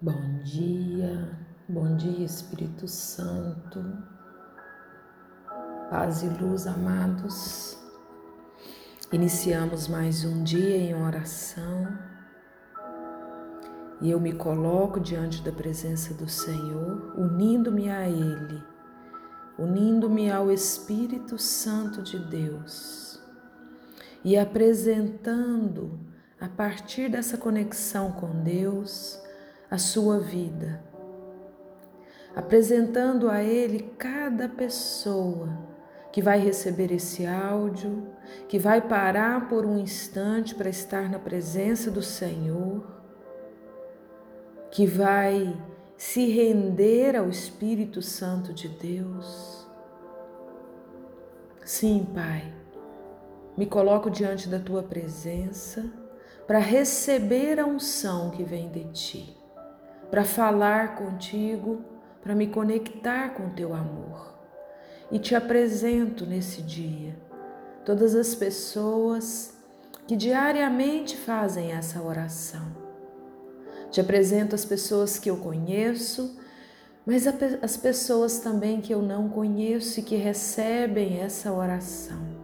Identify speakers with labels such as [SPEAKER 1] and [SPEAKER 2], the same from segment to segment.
[SPEAKER 1] Bom dia, bom dia Espírito Santo, paz e luz, amados. Iniciamos mais um dia em oração. E eu me coloco diante da presença do Senhor, unindo-me a Ele, unindo-me ao Espírito Santo de Deus. E apresentando, a partir dessa conexão com Deus, a sua vida, apresentando a Ele cada pessoa que vai receber esse áudio, que vai parar por um instante para estar na presença do Senhor, que vai se render ao Espírito Santo de Deus. Sim, Pai, me coloco diante da tua presença para receber a unção que vem de ti para falar contigo, para me conectar com teu amor. E te apresento nesse dia todas as pessoas que diariamente fazem essa oração. Te apresento as pessoas que eu conheço, mas as pessoas também que eu não conheço e que recebem essa oração.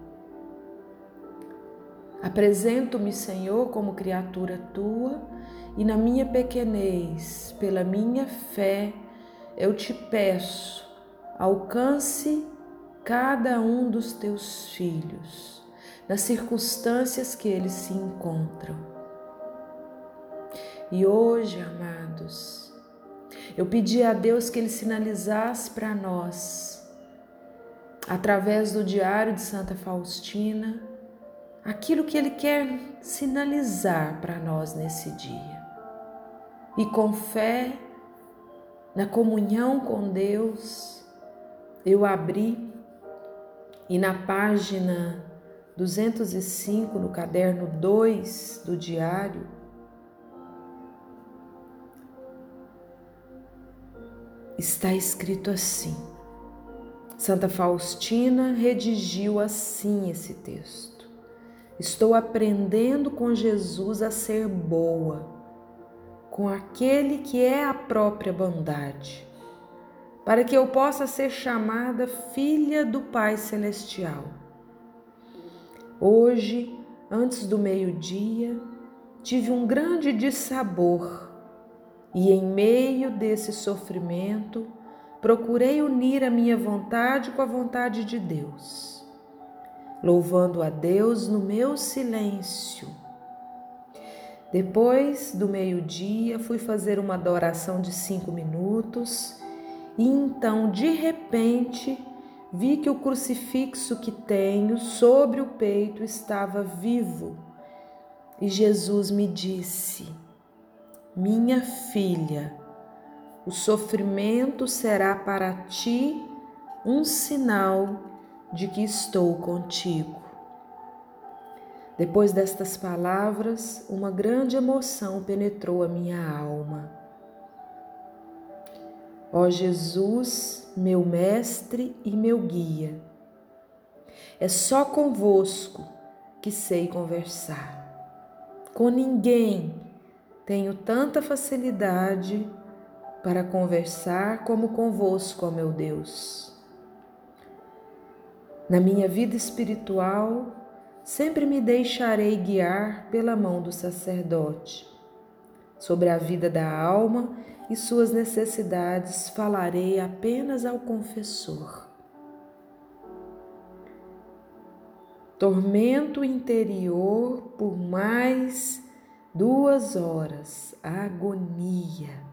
[SPEAKER 1] Apresento-me, Senhor, como criatura tua e na minha pequenez, pela minha fé, eu te peço, alcance cada um dos teus filhos, nas circunstâncias que eles se encontram. E hoje, amados, eu pedi a Deus que Ele sinalizasse para nós, através do Diário de Santa Faustina, aquilo que Ele quer sinalizar para nós nesse dia e com fé, na comunhão com Deus, eu abri e na página 205, no caderno 2 do diário, está escrito assim. Santa Faustina redigiu assim esse texto. Estou aprendendo com Jesus a ser boa com aquele que é a própria bondade, para que eu possa ser chamada filha do Pai Celestial. Hoje, antes do meio-dia, tive um grande dissabor e, em meio desse sofrimento, procurei unir a minha vontade com a vontade de Deus, louvando a Deus no meu silêncio depois do meio-dia, fui fazer uma adoração de cinco minutos e então, de repente, vi que o crucifixo que tenho sobre o peito estava vivo. E Jesus me disse: Minha filha, o sofrimento será para ti um sinal de que estou contigo. Depois destas palavras, uma grande emoção penetrou a minha alma. Ó Jesus, meu mestre e meu guia, é só convosco que sei conversar. Com ninguém tenho tanta facilidade para conversar como convosco, ó meu Deus. Na minha vida espiritual, sempre me deixarei guiar pela mão do sacerdote. Sobre a vida da alma e suas necessidades falarei apenas ao confessor. Tormento interior por mais duas horas, agonia.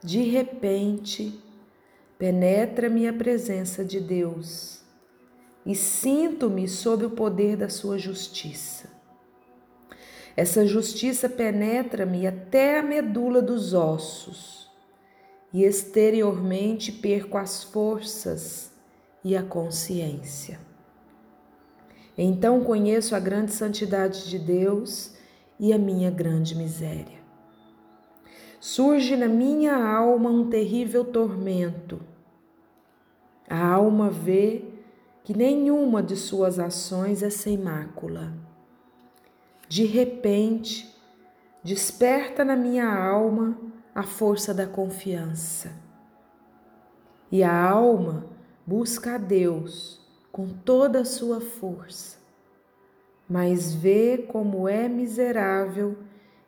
[SPEAKER 1] De repente, penetra-me a presença de Deus e sinto-me sob o poder da sua justiça. Essa justiça penetra-me até a medula dos ossos e exteriormente perco as forças e a consciência. Então conheço a grande santidade de Deus e a minha grande miséria. Surge na minha alma um terrível tormento. A alma vê que nenhuma de suas ações é sem mácula. De repente, desperta na minha alma a força da confiança. E a alma busca a Deus com toda a sua força, mas vê como é miserável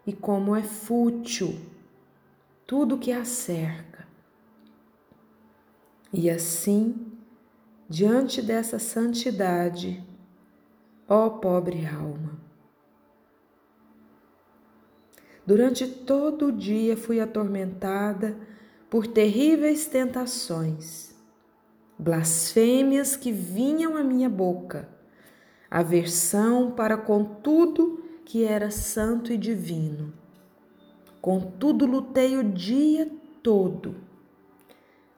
[SPEAKER 1] e como é fútil tudo que a cerca. E assim, diante dessa santidade, ó pobre alma, Durante todo o dia fui atormentada por terríveis tentações, blasfêmias que vinham à minha boca, aversão para com tudo que era santo e divino. Contudo, lutei o dia todo.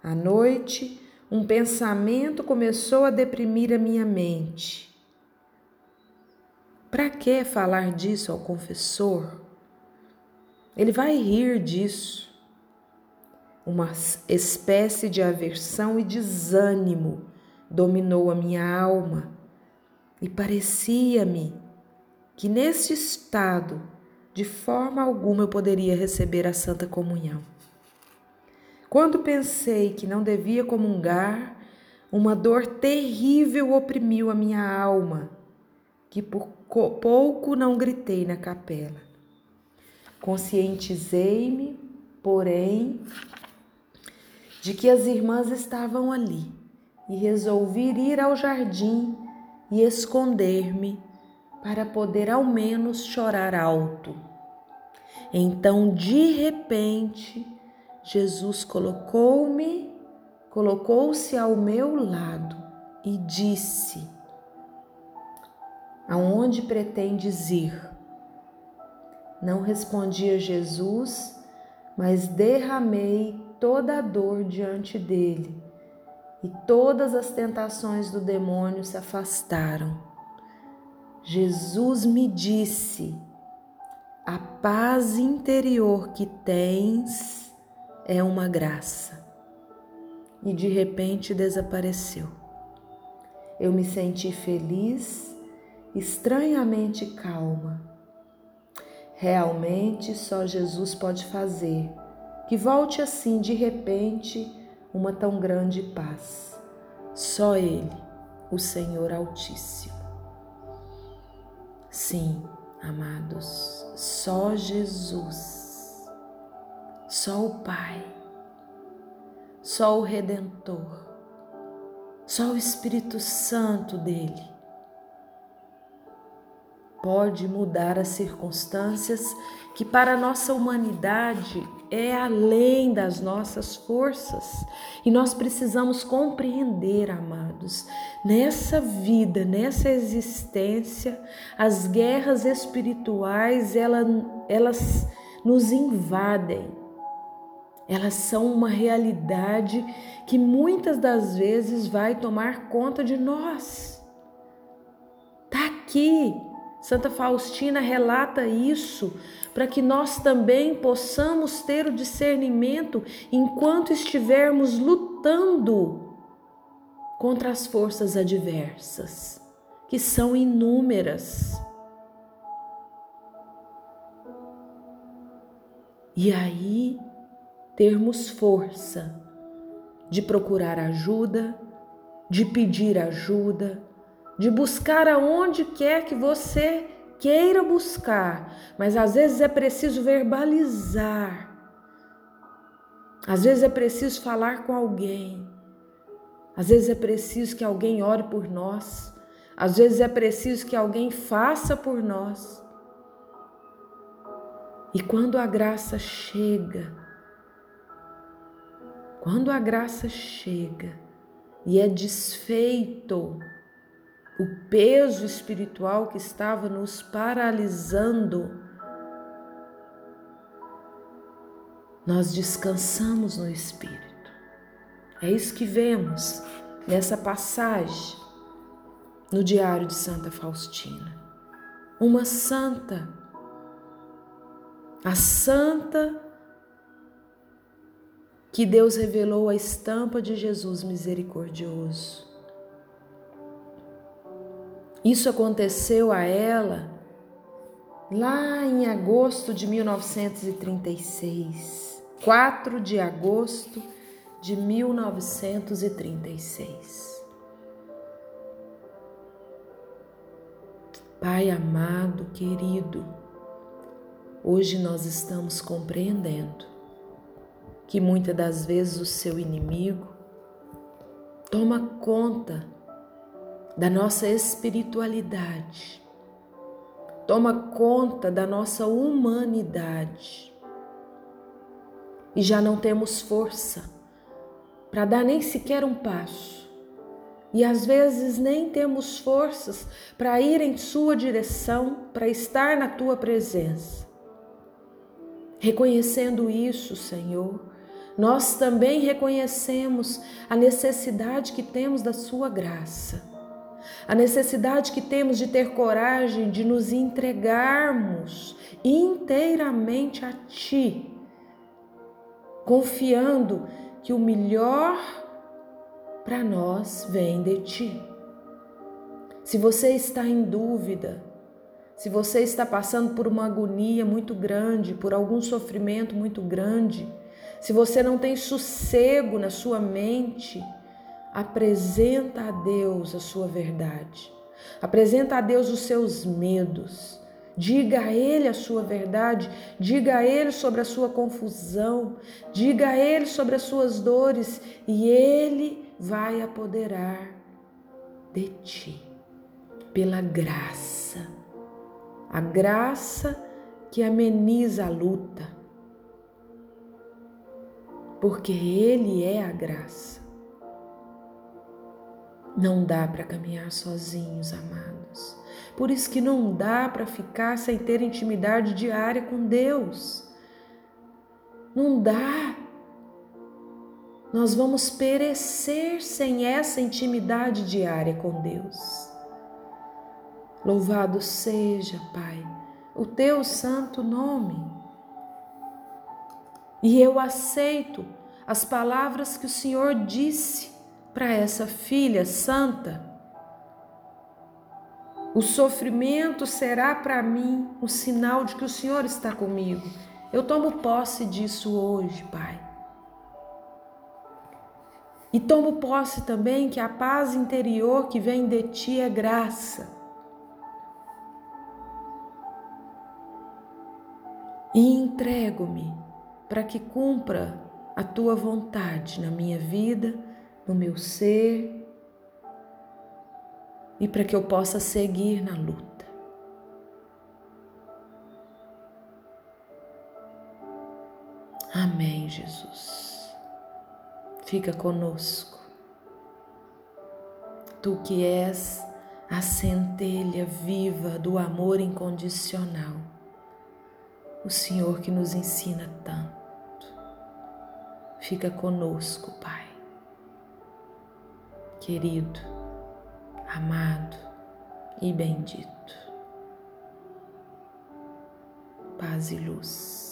[SPEAKER 1] À noite, um pensamento começou a deprimir a minha mente. Para que falar disso ao confessor? Ele vai rir disso. Uma espécie de aversão e desânimo dominou a minha alma e parecia-me que nesse estado, de forma alguma, eu poderia receber a Santa Comunhão. Quando pensei que não devia comungar, uma dor terrível oprimiu a minha alma, que por pouco não gritei na capela. Conscientizei-me, porém, de que as irmãs estavam ali e resolvi ir ao jardim e esconder-me para poder ao menos chorar alto. Então, de repente, Jesus colocou-me, colocou-se ao meu lado e disse: Aonde pretendes ir? Não respondi a Jesus, mas derramei toda a dor diante dele, e todas as tentações do demônio se afastaram. Jesus me disse: a paz interior que tens é uma graça. E de repente desapareceu. Eu me senti feliz, estranhamente calma Realmente só Jesus pode fazer que volte assim de repente uma tão grande paz. Só Ele, o Senhor Altíssimo. Sim, amados, só Jesus, só o Pai, só o Redentor, só o Espírito Santo dele pode mudar as circunstâncias que para a nossa humanidade é além das nossas forças. E nós precisamos compreender, amados, nessa vida, nessa existência, as guerras espirituais, elas, elas nos invadem. Elas são uma realidade que muitas das vezes vai tomar conta de nós. Tá aqui Santa Faustina relata isso para que nós também possamos ter o discernimento enquanto estivermos lutando contra as forças adversas, que são inúmeras. E aí termos força de procurar ajuda, de pedir ajuda, de buscar aonde quer que você queira buscar, mas às vezes é preciso verbalizar. Às vezes é preciso falar com alguém. Às vezes é preciso que alguém ore por nós. Às vezes é preciso que alguém faça por nós. E quando a graça chega, quando a graça chega e é desfeito o peso espiritual que estava nos paralisando, nós descansamos no Espírito. É isso que vemos nessa passagem no Diário de Santa Faustina. Uma santa, a santa que Deus revelou a estampa de Jesus misericordioso. Isso aconteceu a ela lá em agosto de 1936. 4 de agosto de 1936. Pai amado, querido, hoje nós estamos compreendendo que muitas das vezes o seu inimigo toma conta da nossa espiritualidade, toma conta da nossa humanidade e já não temos força para dar nem sequer um passo. E às vezes nem temos forças para ir em Sua direção, para estar na Tua presença. Reconhecendo isso, Senhor, nós também reconhecemos a necessidade que temos da Sua graça, a necessidade que temos de ter coragem de nos entregarmos inteiramente a Ti, confiando que o melhor para nós vem de Ti. Se você está em dúvida, se você está passando por uma agonia muito grande, por algum sofrimento muito grande, se você não tem sossego na sua mente, apresenta a Deus a sua verdade. Apresenta a Deus os seus medos. Diga a Ele a sua verdade, diga a Ele sobre a sua confusão, diga a Ele sobre as suas dores e Ele vai apoderar de ti pela graça. A graça que ameniza a luta, porque Ele é a graça. Não dá para caminhar sozinhos, amados. Por isso que não dá para ficar sem ter intimidade diária com Deus. Não dá. Nós vamos perecer sem essa intimidade diária com Deus. Louvado seja, Pai, o teu santo nome. E eu aceito as palavras que o Senhor disse para essa filha santa o sofrimento será para mim o sinal de que o Senhor está comigo. Eu tomo posse disso hoje, Pai. E tomo posse também que a paz interior que vem de Ti é graça. E entrego-me para que cumpra a Tua vontade na minha vida, no meu ser e para que eu possa seguir na luta. Amém, Jesus. Fica conosco. Tu que és a centelha viva do amor incondicional, o Senhor que nos ensina tanto. Fica conosco, Pai. Querido, amado e bendito. Paz e luz.